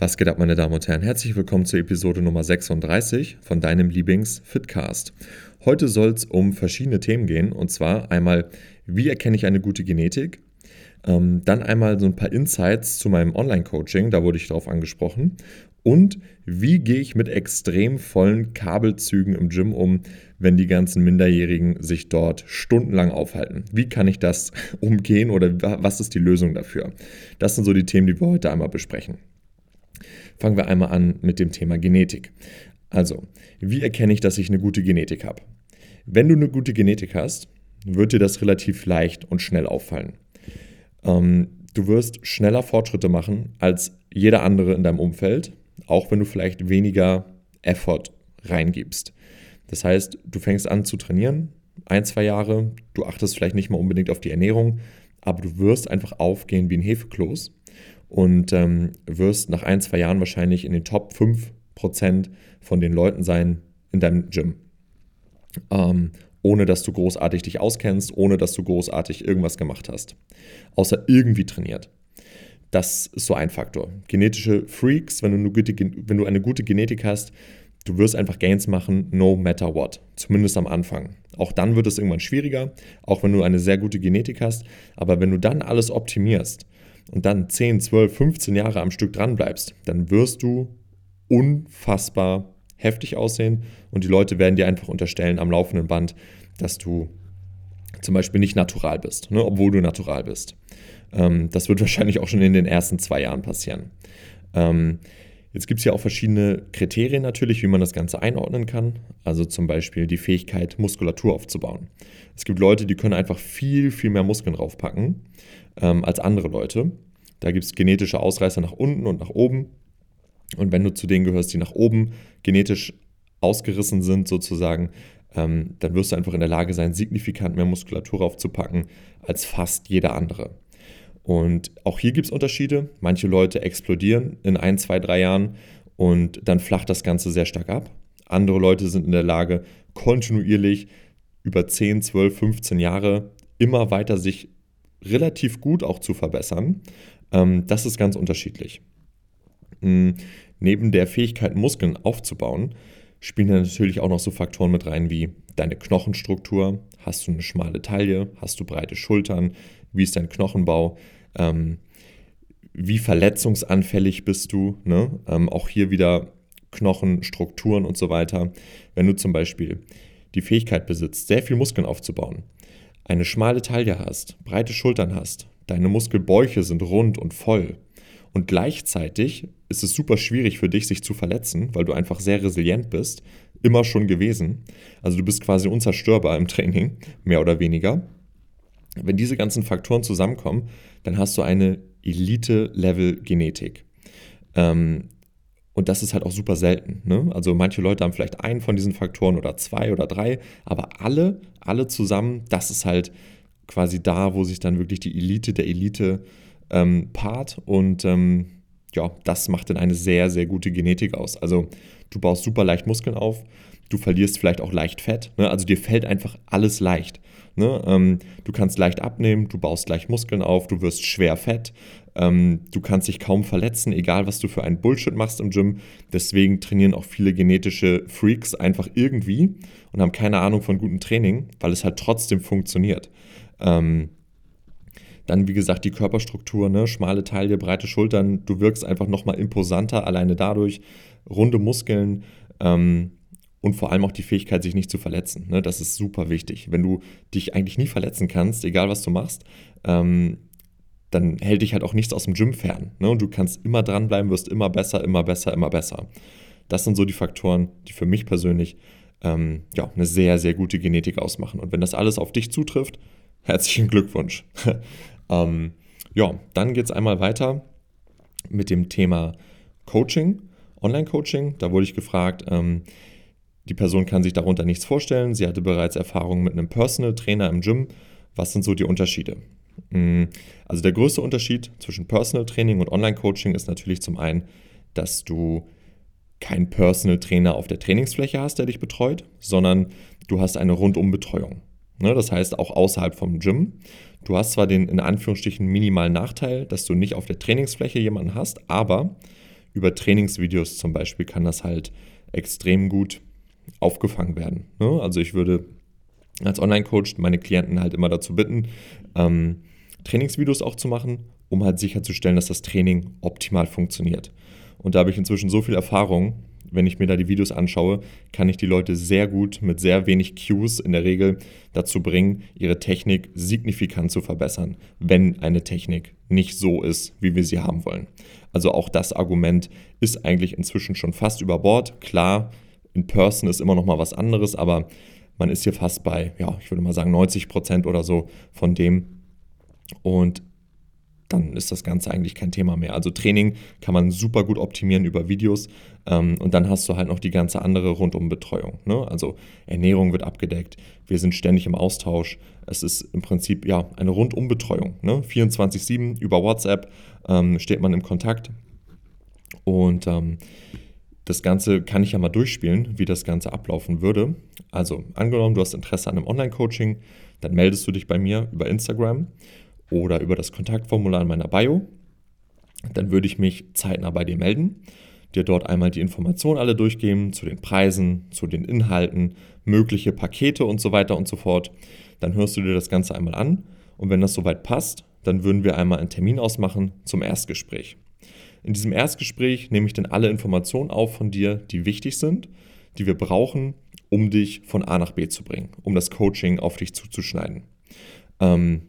Was geht ab, meine Damen und Herren? Herzlich willkommen zur Episode Nummer 36 von deinem Lieblings-Fitcast. Heute soll es um verschiedene Themen gehen und zwar einmal, wie erkenne ich eine gute Genetik? Ähm, dann einmal so ein paar Insights zu meinem Online-Coaching, da wurde ich darauf angesprochen. Und wie gehe ich mit extrem vollen Kabelzügen im Gym um, wenn die ganzen Minderjährigen sich dort stundenlang aufhalten? Wie kann ich das umgehen oder was ist die Lösung dafür? Das sind so die Themen, die wir heute einmal besprechen. Fangen wir einmal an mit dem Thema Genetik. Also, wie erkenne ich, dass ich eine gute Genetik habe? Wenn du eine gute Genetik hast, wird dir das relativ leicht und schnell auffallen. Ähm, du wirst schneller Fortschritte machen als jeder andere in deinem Umfeld, auch wenn du vielleicht weniger Effort reingibst. Das heißt, du fängst an zu trainieren, ein, zwei Jahre, du achtest vielleicht nicht mal unbedingt auf die Ernährung, aber du wirst einfach aufgehen wie ein Hefekloß und ähm, wirst nach ein, zwei Jahren wahrscheinlich in den Top 5% von den Leuten sein in deinem Gym. Ähm, ohne dass du großartig dich auskennst, ohne dass du großartig irgendwas gemacht hast. Außer irgendwie trainiert. Das ist so ein Faktor. Genetische Freaks, wenn du, eine gute, wenn du eine gute Genetik hast, du wirst einfach Gains machen, no matter what. Zumindest am Anfang. Auch dann wird es irgendwann schwieriger, auch wenn du eine sehr gute Genetik hast. Aber wenn du dann alles optimierst, und dann 10, 12, 15 Jahre am Stück dran bleibst, dann wirst du unfassbar heftig aussehen und die Leute werden dir einfach unterstellen am laufenden Band, dass du zum Beispiel nicht natural bist, ne, obwohl du natural bist. Ähm, das wird wahrscheinlich auch schon in den ersten zwei Jahren passieren. Ähm, jetzt gibt es ja auch verschiedene Kriterien natürlich, wie man das Ganze einordnen kann. Also zum Beispiel die Fähigkeit, Muskulatur aufzubauen. Es gibt Leute, die können einfach viel, viel mehr Muskeln draufpacken ähm, als andere Leute. Da gibt es genetische Ausreißer nach unten und nach oben. Und wenn du zu denen gehörst, die nach oben genetisch ausgerissen sind, sozusagen, ähm, dann wirst du einfach in der Lage sein, signifikant mehr Muskulatur aufzupacken als fast jeder andere. Und auch hier gibt es Unterschiede. Manche Leute explodieren in ein, zwei, drei Jahren und dann flacht das Ganze sehr stark ab. Andere Leute sind in der Lage, kontinuierlich über 10, 12, 15 Jahre immer weiter sich relativ gut auch zu verbessern. Ähm, das ist ganz unterschiedlich. Mhm. Neben der Fähigkeit, Muskeln aufzubauen, spielen natürlich auch noch so Faktoren mit rein wie deine Knochenstruktur. Hast du eine schmale Taille? Hast du breite Schultern? Wie ist dein Knochenbau? Ähm, wie verletzungsanfällig bist du? Ne? Ähm, auch hier wieder Knochenstrukturen und so weiter. Wenn du zum Beispiel die Fähigkeit besitzt, sehr viel Muskeln aufzubauen, eine schmale Taille hast, breite Schultern hast, deine Muskelbäuche sind rund und voll und gleichzeitig ist es super schwierig für dich, sich zu verletzen, weil du einfach sehr resilient bist, immer schon gewesen. Also du bist quasi unzerstörbar im Training, mehr oder weniger. Wenn diese ganzen Faktoren zusammenkommen, dann hast du eine Elite-Level-Genetik. Ähm, und das ist halt auch super selten. Ne? Also manche Leute haben vielleicht einen von diesen Faktoren oder zwei oder drei, aber alle, alle zusammen, das ist halt quasi da, wo sich dann wirklich die Elite der Elite ähm, paart. Und ähm, ja, das macht dann eine sehr, sehr gute Genetik aus. Also du baust super leicht Muskeln auf, du verlierst vielleicht auch leicht Fett. Ne? Also dir fällt einfach alles leicht. Ne? Ähm, du kannst leicht abnehmen, du baust leicht Muskeln auf, du wirst schwer fett, ähm, du kannst dich kaum verletzen, egal was du für einen Bullshit machst im Gym. Deswegen trainieren auch viele genetische Freaks einfach irgendwie und haben keine Ahnung von gutem Training, weil es halt trotzdem funktioniert. Ähm, dann, wie gesagt, die Körperstruktur, ne? schmale Taille, breite Schultern. Du wirkst einfach nochmal imposanter alleine dadurch. Runde Muskeln ähm, und vor allem auch die Fähigkeit, sich nicht zu verletzen. Ne? Das ist super wichtig. Wenn du dich eigentlich nie verletzen kannst, egal was du machst, ähm, dann hält dich halt auch nichts aus dem Gym fern. Ne? Und du kannst immer dranbleiben, wirst immer besser, immer besser, immer besser. Das sind so die Faktoren, die für mich persönlich ähm, ja, eine sehr, sehr gute Genetik ausmachen. Und wenn das alles auf dich zutrifft, herzlichen Glückwunsch. ähm, ja, dann geht es einmal weiter mit dem Thema Coaching, Online-Coaching. Da wurde ich gefragt, ähm, die Person kann sich darunter nichts vorstellen. Sie hatte bereits Erfahrung mit einem Personal Trainer im Gym. Was sind so die Unterschiede? Mm, also der größte Unterschied zwischen Personal Training und Online-Coaching ist natürlich zum einen, dass du keinen Personal Trainer auf der Trainingsfläche hast, der dich betreut, sondern du hast eine Rundumbetreuung. Ne, das heißt auch außerhalb vom Gym. Du hast zwar den in Anführungsstrichen minimalen Nachteil, dass du nicht auf der Trainingsfläche jemanden hast, aber über Trainingsvideos zum Beispiel kann das halt extrem gut aufgefangen werden. Ne? Also ich würde als Online-Coach meine Klienten halt immer dazu bitten, ähm, Trainingsvideos auch zu machen, um halt sicherzustellen, dass das Training optimal funktioniert. Und da habe ich inzwischen so viel Erfahrung, wenn ich mir da die Videos anschaue, kann ich die Leute sehr gut mit sehr wenig Cues in der Regel dazu bringen, ihre Technik signifikant zu verbessern, wenn eine Technik nicht so ist, wie wir sie haben wollen. Also auch das Argument ist eigentlich inzwischen schon fast über Bord. Klar, in Person ist immer noch mal was anderes, aber man ist hier fast bei, ja, ich würde mal sagen 90 Prozent oder so von dem. Und dann ist das Ganze eigentlich kein Thema mehr. Also Training kann man super gut optimieren über Videos ähm, und dann hast du halt noch die ganze andere Rundumbetreuung. Ne? Also Ernährung wird abgedeckt, wir sind ständig im Austausch. Es ist im Prinzip ja eine Rundumbetreuung. Ne? 24-7 über WhatsApp ähm, steht man im Kontakt und ähm, das Ganze kann ich ja mal durchspielen, wie das Ganze ablaufen würde. Also angenommen, du hast Interesse an einem Online-Coaching, dann meldest du dich bei mir über Instagram oder über das Kontaktformular in meiner Bio. Dann würde ich mich zeitnah bei dir melden, dir dort einmal die Informationen alle durchgeben zu den Preisen, zu den Inhalten, mögliche Pakete und so weiter und so fort. Dann hörst du dir das Ganze einmal an und wenn das soweit passt, dann würden wir einmal einen Termin ausmachen zum Erstgespräch. In diesem Erstgespräch nehme ich dann alle Informationen auf von dir, die wichtig sind, die wir brauchen, um dich von A nach B zu bringen, um das Coaching auf dich zuzuschneiden. Ähm,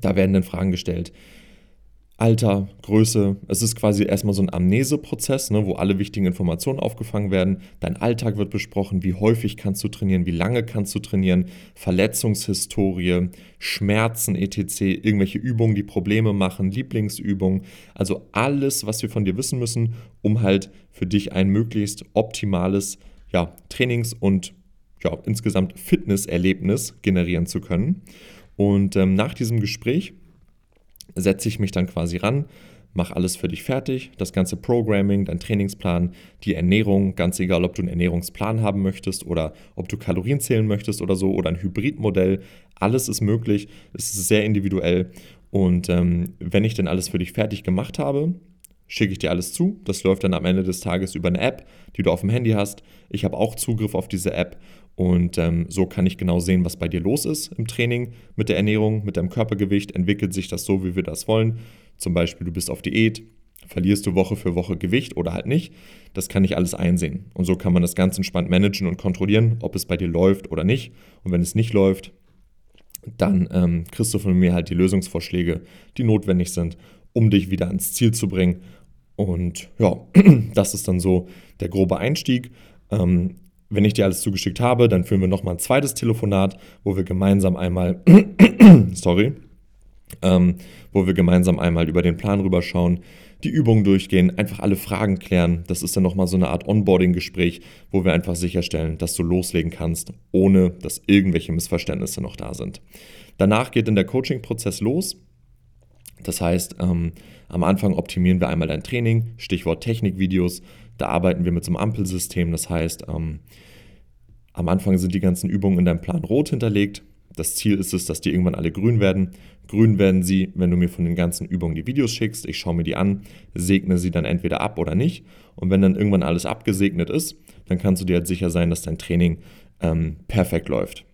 da werden dann Fragen gestellt. Alter, Größe, es ist quasi erstmal so ein Amneseprozess, ne, wo alle wichtigen Informationen aufgefangen werden. Dein Alltag wird besprochen, wie häufig kannst du trainieren, wie lange kannst du trainieren, Verletzungshistorie, Schmerzen etc., irgendwelche Übungen, die Probleme machen, Lieblingsübungen. Also alles, was wir von dir wissen müssen, um halt für dich ein möglichst optimales ja, Trainings- und ja, insgesamt Fitnesserlebnis generieren zu können. Und ähm, nach diesem Gespräch setze ich mich dann quasi ran, mache alles für dich fertig, das ganze Programming, dein Trainingsplan, die Ernährung, ganz egal, ob du einen Ernährungsplan haben möchtest oder ob du Kalorien zählen möchtest oder so oder ein Hybridmodell, alles ist möglich, es ist sehr individuell und ähm, wenn ich dann alles für dich fertig gemacht habe, schicke ich dir alles zu. Das läuft dann am Ende des Tages über eine App, die du auf dem Handy hast. Ich habe auch Zugriff auf diese App und ähm, so kann ich genau sehen, was bei dir los ist im Training mit der Ernährung, mit deinem Körpergewicht. Entwickelt sich das so, wie wir das wollen? Zum Beispiel, du bist auf Diät, verlierst du Woche für Woche Gewicht oder halt nicht. Das kann ich alles einsehen. Und so kann man das ganz entspannt managen und kontrollieren, ob es bei dir läuft oder nicht. Und wenn es nicht läuft, dann ähm, kriegst du von mir halt die Lösungsvorschläge, die notwendig sind, um dich wieder ans Ziel zu bringen. Und ja, das ist dann so der grobe Einstieg. Ähm, wenn ich dir alles zugeschickt habe, dann führen wir nochmal ein zweites Telefonat, wo wir gemeinsam einmal, sorry, ähm, wo wir gemeinsam einmal über den Plan rüberschauen, die Übungen durchgehen, einfach alle Fragen klären. Das ist dann nochmal so eine Art Onboarding-Gespräch, wo wir einfach sicherstellen, dass du loslegen kannst, ohne dass irgendwelche Missverständnisse noch da sind. Danach geht dann der Coaching-Prozess los. Das heißt, ähm, am Anfang optimieren wir einmal dein Training, Stichwort Technikvideos. Da arbeiten wir mit so einem Ampelsystem. Das heißt, ähm, am Anfang sind die ganzen Übungen in deinem Plan rot hinterlegt. Das Ziel ist es, dass die irgendwann alle grün werden. Grün werden sie, wenn du mir von den ganzen Übungen die Videos schickst. Ich schaue mir die an, segne sie dann entweder ab oder nicht. Und wenn dann irgendwann alles abgesegnet ist, dann kannst du dir halt sicher sein, dass dein Training ähm, perfekt läuft.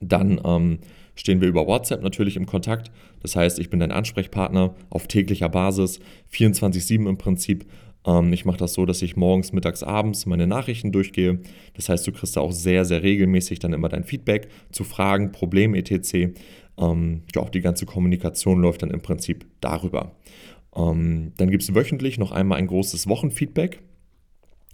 Dann ähm, stehen wir über WhatsApp natürlich im Kontakt. Das heißt, ich bin dein Ansprechpartner auf täglicher Basis, 24-7 im Prinzip. Ähm, ich mache das so, dass ich morgens, mittags, abends meine Nachrichten durchgehe. Das heißt, du kriegst da auch sehr, sehr regelmäßig dann immer dein Feedback zu Fragen, Problemen etc. Ähm, ja, auch die ganze Kommunikation läuft dann im Prinzip darüber. Ähm, dann gibt es wöchentlich noch einmal ein großes Wochenfeedback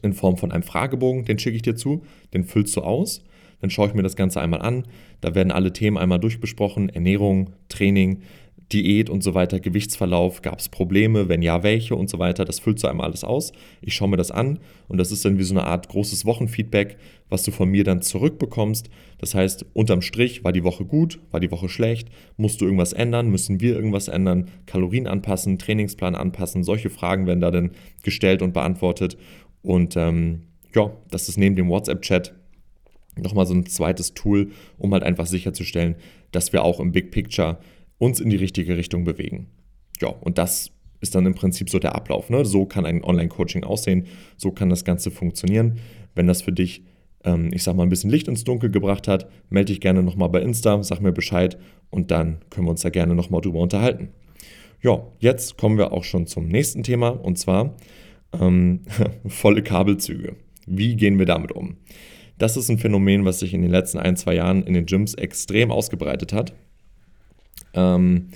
in Form von einem Fragebogen, den schicke ich dir zu, den füllst du aus. Dann schaue ich mir das Ganze einmal an. Da werden alle Themen einmal durchbesprochen: Ernährung, Training, Diät und so weiter, Gewichtsverlauf, gab es Probleme, wenn ja, welche und so weiter. Das füllt so einmal alles aus. Ich schaue mir das an und das ist dann wie so eine Art großes Wochenfeedback, was du von mir dann zurückbekommst. Das heißt, unterm Strich war die Woche gut, war die Woche schlecht, musst du irgendwas ändern, müssen wir irgendwas ändern, Kalorien anpassen, Trainingsplan anpassen. Solche Fragen werden da dann gestellt und beantwortet. Und ähm, ja, das ist neben dem WhatsApp-Chat nochmal so ein zweites Tool, um halt einfach sicherzustellen, dass wir auch im Big Picture uns in die richtige Richtung bewegen. Ja, und das ist dann im Prinzip so der Ablauf. Ne? So kann ein Online-Coaching aussehen, so kann das Ganze funktionieren. Wenn das für dich, ähm, ich sag mal, ein bisschen Licht ins Dunkel gebracht hat, melde dich gerne nochmal bei Insta, sag mir Bescheid und dann können wir uns da gerne nochmal drüber unterhalten. Ja, jetzt kommen wir auch schon zum nächsten Thema und zwar ähm, volle Kabelzüge. Wie gehen wir damit um? Das ist ein Phänomen, was sich in den letzten ein, zwei Jahren in den Gyms extrem ausgebreitet hat. Ähm,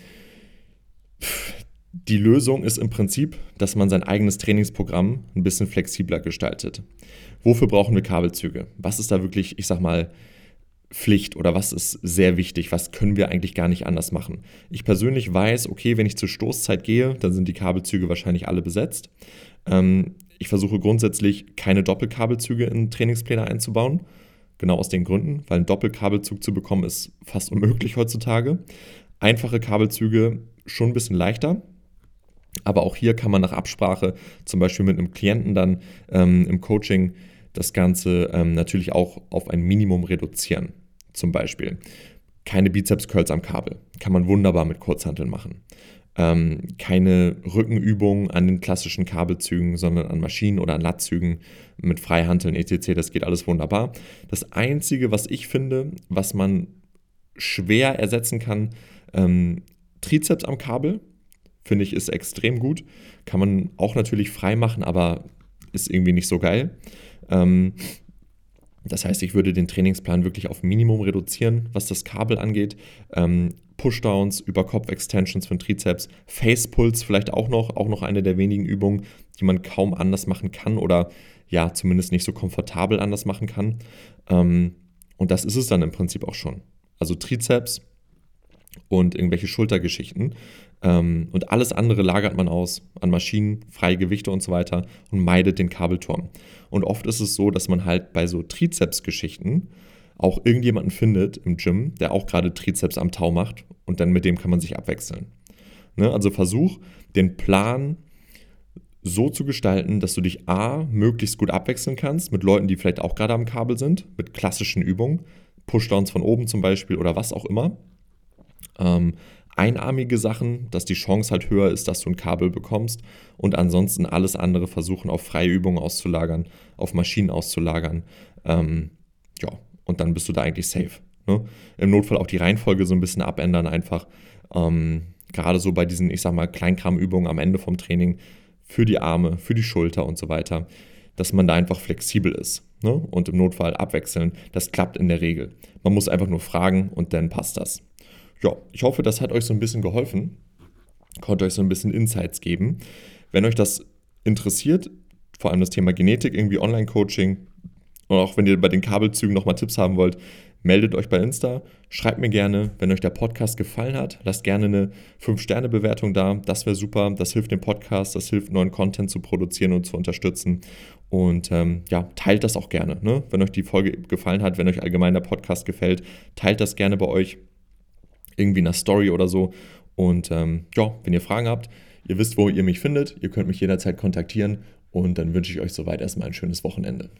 die Lösung ist im Prinzip, dass man sein eigenes Trainingsprogramm ein bisschen flexibler gestaltet. Wofür brauchen wir Kabelzüge? Was ist da wirklich, ich sag mal, Pflicht oder was ist sehr wichtig? Was können wir eigentlich gar nicht anders machen? Ich persönlich weiß, okay, wenn ich zur Stoßzeit gehe, dann sind die Kabelzüge wahrscheinlich alle besetzt. Ähm, ich versuche grundsätzlich keine Doppelkabelzüge in Trainingspläne einzubauen. Genau aus den Gründen, weil ein Doppelkabelzug zu bekommen ist fast unmöglich heutzutage. Einfache Kabelzüge schon ein bisschen leichter, aber auch hier kann man nach Absprache, zum Beispiel mit einem Klienten dann ähm, im Coaching, das Ganze ähm, natürlich auch auf ein Minimum reduzieren. Zum Beispiel keine Bizeps-Curls am Kabel. Kann man wunderbar mit Kurzhanteln machen. Ähm, keine Rückenübungen an den klassischen Kabelzügen, sondern an Maschinen oder an Latzügen mit Freihanteln etc. Das geht alles wunderbar. Das Einzige, was ich finde, was man schwer ersetzen kann, ähm, Trizeps am Kabel finde ich, ist extrem gut. Kann man auch natürlich frei machen, aber ist irgendwie nicht so geil. Ähm, das heißt, ich würde den Trainingsplan wirklich auf Minimum reduzieren, was das Kabel angeht. Ähm, Pushdowns, über Kopf-Extensions für den Trizeps, Face-Pulse vielleicht auch noch, auch noch eine der wenigen Übungen, die man kaum anders machen kann oder ja, zumindest nicht so komfortabel anders machen kann. Ähm, und das ist es dann im Prinzip auch schon. Also Trizeps, und irgendwelche Schultergeschichten. Ähm, und alles andere lagert man aus an Maschinen, freie Gewichte und so weiter und meidet den Kabelturm. Und oft ist es so, dass man halt bei so Trizeps-Geschichten auch irgendjemanden findet im Gym, der auch gerade Trizeps am Tau macht und dann mit dem kann man sich abwechseln. Ne? Also versuch den Plan so zu gestalten, dass du dich A, möglichst gut abwechseln kannst mit Leuten, die vielleicht auch gerade am Kabel sind, mit klassischen Übungen, Pushdowns von oben zum Beispiel oder was auch immer ähm, einarmige Sachen, dass die Chance halt höher ist, dass du ein Kabel bekommst und ansonsten alles andere versuchen auf freie Übungen auszulagern, auf Maschinen auszulagern. Ähm, ja, und dann bist du da eigentlich safe. Ne? Im Notfall auch die Reihenfolge so ein bisschen abändern einfach. Ähm, gerade so bei diesen, ich sag mal, Kleinkramübungen am Ende vom Training für die Arme, für die Schulter und so weiter, dass man da einfach flexibel ist ne? und im Notfall abwechseln. Das klappt in der Regel. Man muss einfach nur fragen und dann passt das ja, ich hoffe, das hat euch so ein bisschen geholfen, konnte euch so ein bisschen Insights geben. Wenn euch das interessiert, vor allem das Thema Genetik, irgendwie Online-Coaching, und auch wenn ihr bei den Kabelzügen nochmal Tipps haben wollt, meldet euch bei Insta, schreibt mir gerne, wenn euch der Podcast gefallen hat, lasst gerne eine 5-Sterne-Bewertung da, das wäre super, das hilft dem Podcast, das hilft neuen Content zu produzieren und zu unterstützen. Und ähm, ja, teilt das auch gerne, ne? wenn euch die Folge gefallen hat, wenn euch allgemein der Podcast gefällt, teilt das gerne bei euch, irgendwie in Story oder so. Und ähm, ja, wenn ihr Fragen habt, ihr wisst, wo ihr mich findet. Ihr könnt mich jederzeit kontaktieren. Und dann wünsche ich euch soweit erstmal ein schönes Wochenende.